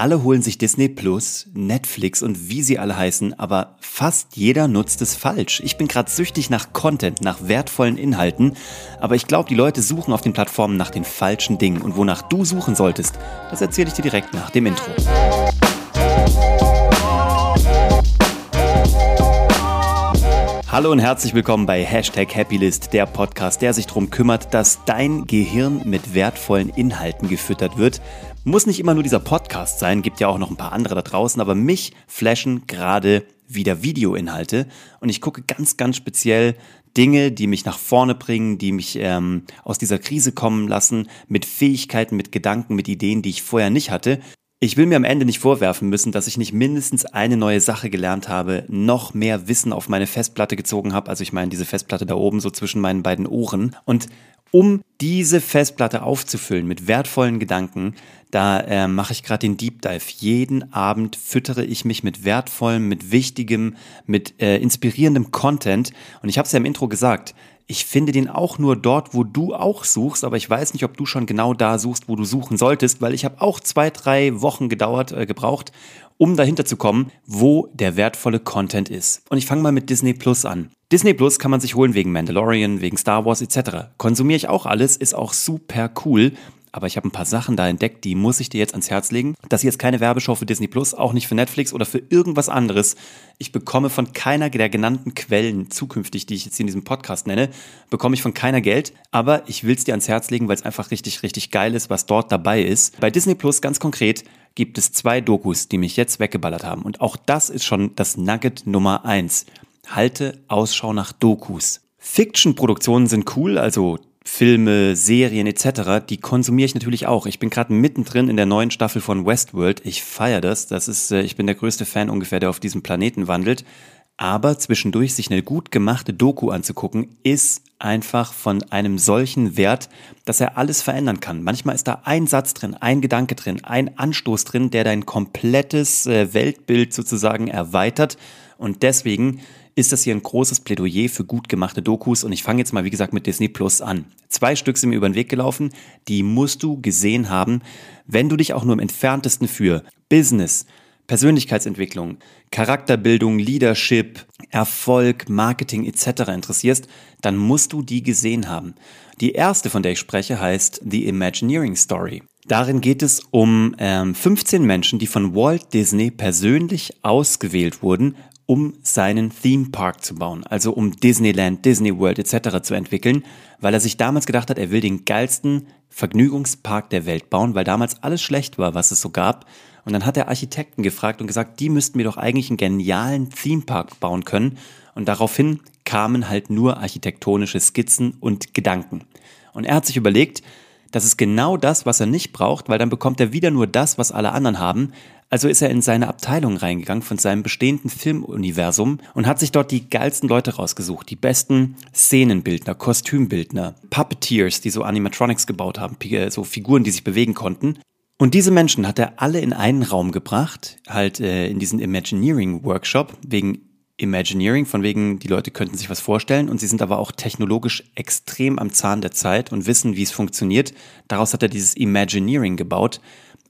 Alle holen sich Disney Plus, Netflix und wie sie alle heißen, aber fast jeder nutzt es falsch. Ich bin gerade süchtig nach Content, nach wertvollen Inhalten, aber ich glaube, die Leute suchen auf den Plattformen nach den falschen Dingen und wonach du suchen solltest, das erzähle ich dir direkt nach dem Intro. Hallo und herzlich willkommen bei Hashtag Happylist, der Podcast, der sich darum kümmert, dass dein Gehirn mit wertvollen Inhalten gefüttert wird. Muss nicht immer nur dieser Podcast sein, gibt ja auch noch ein paar andere da draußen, aber mich flashen gerade wieder Videoinhalte und ich gucke ganz, ganz speziell Dinge, die mich nach vorne bringen, die mich ähm, aus dieser Krise kommen lassen, mit Fähigkeiten, mit Gedanken, mit Ideen, die ich vorher nicht hatte. Ich will mir am Ende nicht vorwerfen müssen, dass ich nicht mindestens eine neue Sache gelernt habe, noch mehr Wissen auf meine Festplatte gezogen habe. Also ich meine diese Festplatte da oben so zwischen meinen beiden Ohren. Und um diese Festplatte aufzufüllen mit wertvollen Gedanken, da äh, mache ich gerade den Deep Dive. Jeden Abend füttere ich mich mit wertvollem, mit wichtigem, mit äh, inspirierendem Content. Und ich habe es ja im Intro gesagt, ich finde den auch nur dort, wo du auch suchst, aber ich weiß nicht, ob du schon genau da suchst, wo du suchen solltest, weil ich habe auch zwei, drei Wochen gedauert, äh, gebraucht, um dahinter zu kommen, wo der wertvolle Content ist. Und ich fange mal mit Disney Plus an. Disney Plus kann man sich holen wegen Mandalorian, wegen Star Wars etc. Konsumiere ich auch alles, ist auch super cool aber ich habe ein paar Sachen da entdeckt, die muss ich dir jetzt ans Herz legen. Das ist jetzt keine Werbeshow für Disney Plus, auch nicht für Netflix oder für irgendwas anderes. Ich bekomme von keiner der genannten Quellen zukünftig, die ich jetzt in diesem Podcast nenne, bekomme ich von keiner Geld, aber ich will es dir ans Herz legen, weil es einfach richtig, richtig geil ist, was dort dabei ist. Bei Disney Plus ganz konkret gibt es zwei Dokus, die mich jetzt weggeballert haben. Und auch das ist schon das Nugget Nummer eins. Halte Ausschau nach Dokus. Fiction-Produktionen sind cool, also Filme, Serien etc., die konsumiere ich natürlich auch. Ich bin gerade mittendrin in der neuen Staffel von Westworld. Ich feiere das. Das ist, äh, ich bin der größte Fan ungefähr, der auf diesem Planeten wandelt. Aber zwischendurch sich eine gut gemachte Doku anzugucken, ist einfach von einem solchen Wert, dass er alles verändern kann. Manchmal ist da ein Satz drin, ein Gedanke drin, ein Anstoß drin, der dein komplettes äh, Weltbild sozusagen erweitert. Und deswegen ist das hier ein großes Plädoyer für gut gemachte Dokus und ich fange jetzt mal, wie gesagt, mit Disney Plus an. Zwei Stück sind mir über den Weg gelaufen, die musst du gesehen haben, wenn du dich auch nur im entferntesten für Business, Persönlichkeitsentwicklung, Charakterbildung, Leadership, Erfolg, Marketing etc. interessierst, dann musst du die gesehen haben. Die erste, von der ich spreche, heißt The Imagineering Story. Darin geht es um ähm, 15 Menschen, die von Walt Disney persönlich ausgewählt wurden, um seinen Theme Park zu bauen, also um Disneyland, Disney World etc. zu entwickeln, weil er sich damals gedacht hat, er will den geilsten Vergnügungspark der Welt bauen, weil damals alles schlecht war, was es so gab. Und dann hat er Architekten gefragt und gesagt, die müssten mir doch eigentlich einen genialen Theme Park bauen können. Und daraufhin kamen halt nur architektonische Skizzen und Gedanken. Und er hat sich überlegt, das ist genau das, was er nicht braucht, weil dann bekommt er wieder nur das, was alle anderen haben. Also ist er in seine Abteilung reingegangen von seinem bestehenden Filmuniversum und hat sich dort die geilsten Leute rausgesucht, die besten Szenenbildner, Kostümbildner, Puppeteers, die so Animatronics gebaut haben, so Figuren, die sich bewegen konnten. Und diese Menschen hat er alle in einen Raum gebracht, halt äh, in diesen Imagineering Workshop, wegen Imagineering, von wegen, die Leute könnten sich was vorstellen und sie sind aber auch technologisch extrem am Zahn der Zeit und wissen, wie es funktioniert. Daraus hat er dieses Imagineering gebaut.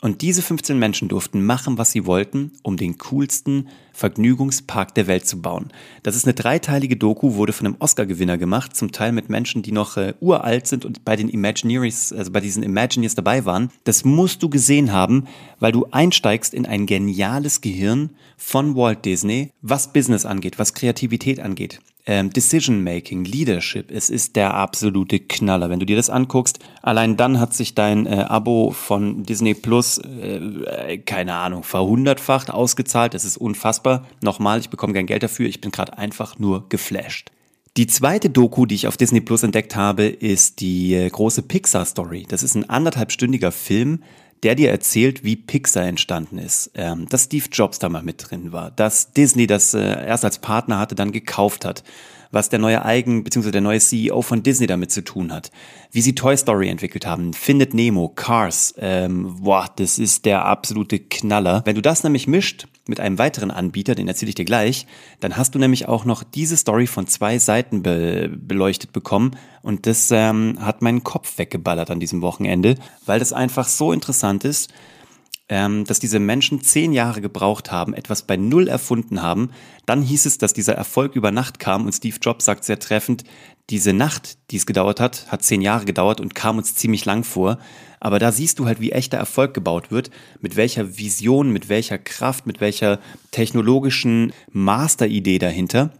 Und diese 15 Menschen durften machen, was sie wollten, um den coolsten Vergnügungspark der Welt zu bauen. Das ist eine dreiteilige Doku, wurde von einem Oscar-Gewinner gemacht, zum Teil mit Menschen, die noch äh, uralt sind und bei den Imagineers, also bei diesen Imagineers dabei waren. Das musst du gesehen haben, weil du einsteigst in ein geniales Gehirn von Walt Disney, was Business angeht, was Kreativität angeht ähm, Decision Making, Leadership, es ist der absolute Knaller. Wenn du dir das anguckst, allein dann hat sich dein äh, Abo von Disney Plus, äh, keine Ahnung, verhundertfacht ausgezahlt. Das ist unfassbar. Nochmal, ich bekomme kein Geld dafür. Ich bin gerade einfach nur geflasht. Die zweite Doku, die ich auf Disney Plus entdeckt habe, ist die äh, große Pixar Story. Das ist ein anderthalbstündiger Film, der dir erzählt, wie Pixar entstanden ist, ähm, dass Steve Jobs da mal mit drin war, dass Disney das äh, erst als Partner hatte, dann gekauft hat, was der neue Eigen- bzw. der neue CEO von Disney damit zu tun hat, wie sie Toy Story entwickelt haben, Findet Nemo, Cars, ähm, boah, das ist der absolute Knaller. Wenn du das nämlich mischt mit einem weiteren Anbieter, den erzähle ich dir gleich, dann hast du nämlich auch noch diese Story von zwei Seiten be beleuchtet bekommen. Und das ähm, hat meinen Kopf weggeballert an diesem Wochenende, weil das einfach so interessant ist ähm, dass diese Menschen zehn Jahre gebraucht haben, etwas bei Null erfunden haben. Dann hieß es, dass dieser Erfolg über Nacht kam und Steve Jobs sagt sehr treffend, diese Nacht, die es gedauert hat, hat zehn Jahre gedauert und kam uns ziemlich lang vor. Aber da siehst du halt, wie echter Erfolg gebaut wird, mit welcher Vision, mit welcher Kraft, mit welcher technologischen Masteridee dahinter,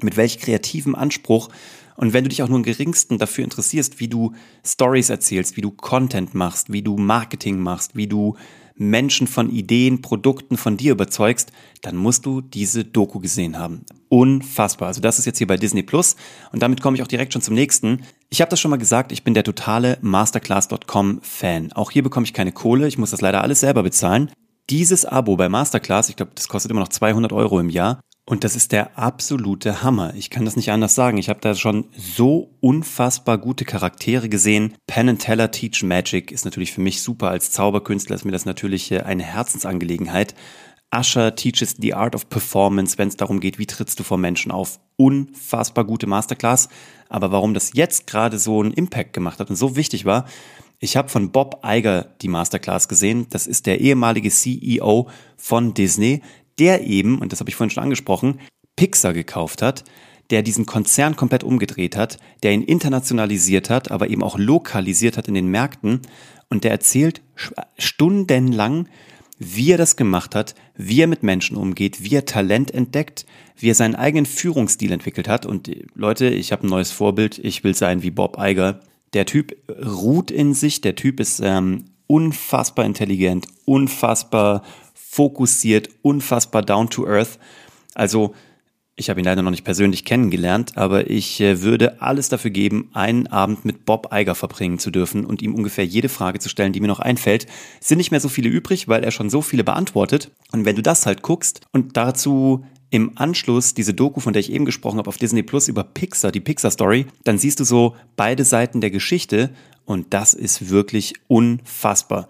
mit welch kreativem Anspruch. Und wenn du dich auch nur im geringsten dafür interessierst, wie du Stories erzählst, wie du Content machst, wie du Marketing machst, wie du Menschen von Ideen, Produkten von dir überzeugst, dann musst du diese Doku gesehen haben. Unfassbar. Also das ist jetzt hier bei Disney Plus und damit komme ich auch direkt schon zum nächsten. Ich habe das schon mal gesagt, ich bin der totale Masterclass.com Fan. Auch hier bekomme ich keine Kohle, ich muss das leider alles selber bezahlen. Dieses Abo bei Masterclass, ich glaube, das kostet immer noch 200 Euro im Jahr, und das ist der absolute Hammer. Ich kann das nicht anders sagen. Ich habe da schon so unfassbar gute Charaktere gesehen. Penn and Teller Teach Magic ist natürlich für mich super. Als Zauberkünstler ist mir das natürlich eine Herzensangelegenheit. Usher teaches the art of performance, wenn es darum geht, wie trittst du vor Menschen auf. Unfassbar gute Masterclass. Aber warum das jetzt gerade so einen Impact gemacht hat und so wichtig war, ich habe von Bob Iger die Masterclass gesehen. Das ist der ehemalige CEO von Disney, der eben, und das habe ich vorhin schon angesprochen, Pixar gekauft hat, der diesen Konzern komplett umgedreht hat, der ihn internationalisiert hat, aber eben auch lokalisiert hat in den Märkten. Und der erzählt stundenlang, wie er das gemacht hat, wie er mit Menschen umgeht, wie er Talent entdeckt, wie er seinen eigenen Führungsstil entwickelt hat. Und Leute, ich habe ein neues Vorbild, ich will sein wie Bob Iger. Der Typ ruht in sich, der Typ ist ähm, unfassbar intelligent, unfassbar fokussiert, unfassbar down to earth. Also ich habe ihn leider noch nicht persönlich kennengelernt, aber ich äh, würde alles dafür geben, einen Abend mit Bob Eiger verbringen zu dürfen und ihm ungefähr jede Frage zu stellen, die mir noch einfällt. Es sind nicht mehr so viele übrig, weil er schon so viele beantwortet. Und wenn du das halt guckst und dazu im Anschluss diese Doku, von der ich eben gesprochen habe, auf Disney Plus über Pixar, die Pixar Story, dann siehst du so beide Seiten der Geschichte und das ist wirklich unfassbar.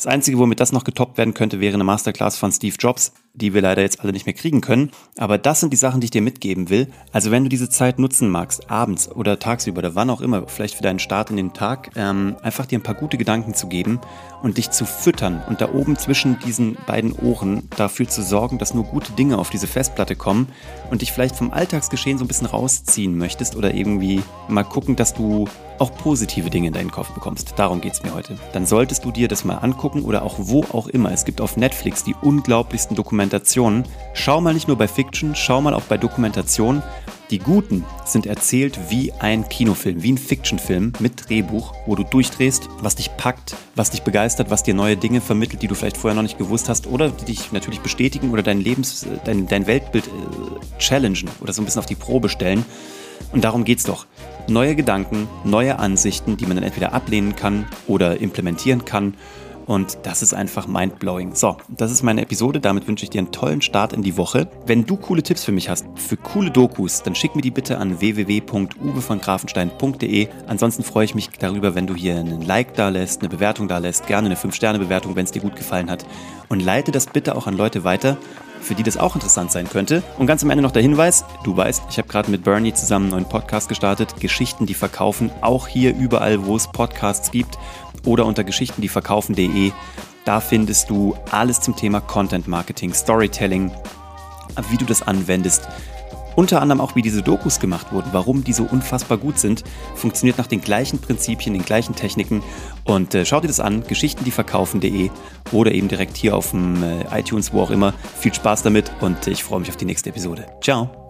Das Einzige, womit das noch getoppt werden könnte, wäre eine Masterclass von Steve Jobs, die wir leider jetzt alle nicht mehr kriegen können. Aber das sind die Sachen, die ich dir mitgeben will. Also wenn du diese Zeit nutzen magst, abends oder tagsüber oder wann auch immer, vielleicht für deinen Start in den Tag, ähm, einfach dir ein paar gute Gedanken zu geben und dich zu füttern und da oben zwischen diesen beiden Ohren dafür zu sorgen, dass nur gute Dinge auf diese Festplatte kommen und dich vielleicht vom Alltagsgeschehen so ein bisschen rausziehen möchtest oder irgendwie mal gucken, dass du auch positive Dinge in deinen Kopf bekommst. Darum geht es mir heute. Dann solltest du dir das mal angucken oder auch wo auch immer. Es gibt auf Netflix die unglaublichsten Dokumentationen. Schau mal nicht nur bei Fiction, schau mal auch bei Dokumentationen. Die guten sind erzählt wie ein Kinofilm, wie ein Fictionfilm mit Drehbuch, wo du durchdrehst, was dich packt, was dich begeistert, was dir neue Dinge vermittelt, die du vielleicht vorher noch nicht gewusst hast oder die dich natürlich bestätigen oder dein Lebens, dein, dein Weltbild äh, challengen oder so ein bisschen auf die Probe stellen. Und darum geht's doch. Neue Gedanken, neue Ansichten, die man dann entweder ablehnen kann oder implementieren kann. Und das ist einfach mindblowing. So, das ist meine Episode. Damit wünsche ich dir einen tollen Start in die Woche. Wenn du coole Tipps für mich hast, für coole Dokus, dann schick mir die bitte an www.uwevongrafenstein.de. Ansonsten freue ich mich darüber, wenn du hier einen Like da lässt, eine Bewertung da lässt, gerne eine 5-Sterne-Bewertung, wenn es dir gut gefallen hat. Und leite das bitte auch an Leute weiter, für die das auch interessant sein könnte. Und ganz am Ende noch der Hinweis, du weißt, ich habe gerade mit Bernie zusammen einen neuen Podcast gestartet, Geschichten, die verkaufen, auch hier überall, wo es Podcasts gibt oder unter geschichtendieverkaufen.de. Da findest du alles zum Thema Content Marketing, Storytelling, wie du das anwendest, unter anderem auch, wie diese Dokus gemacht wurden, warum die so unfassbar gut sind, funktioniert nach den gleichen Prinzipien, den gleichen Techniken. Und äh, schau dir das an, geschichtendieverkaufen.de oder eben direkt hier auf dem äh, iTunes, wo auch immer. Viel Spaß damit und ich freue mich auf die nächste Episode. Ciao!